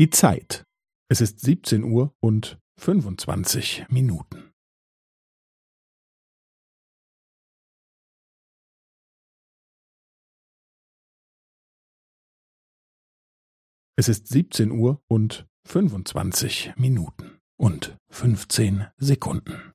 Die Zeit. Es ist 17 Uhr und 25 Minuten. Es ist 17 Uhr und 25 Minuten und 15 Sekunden.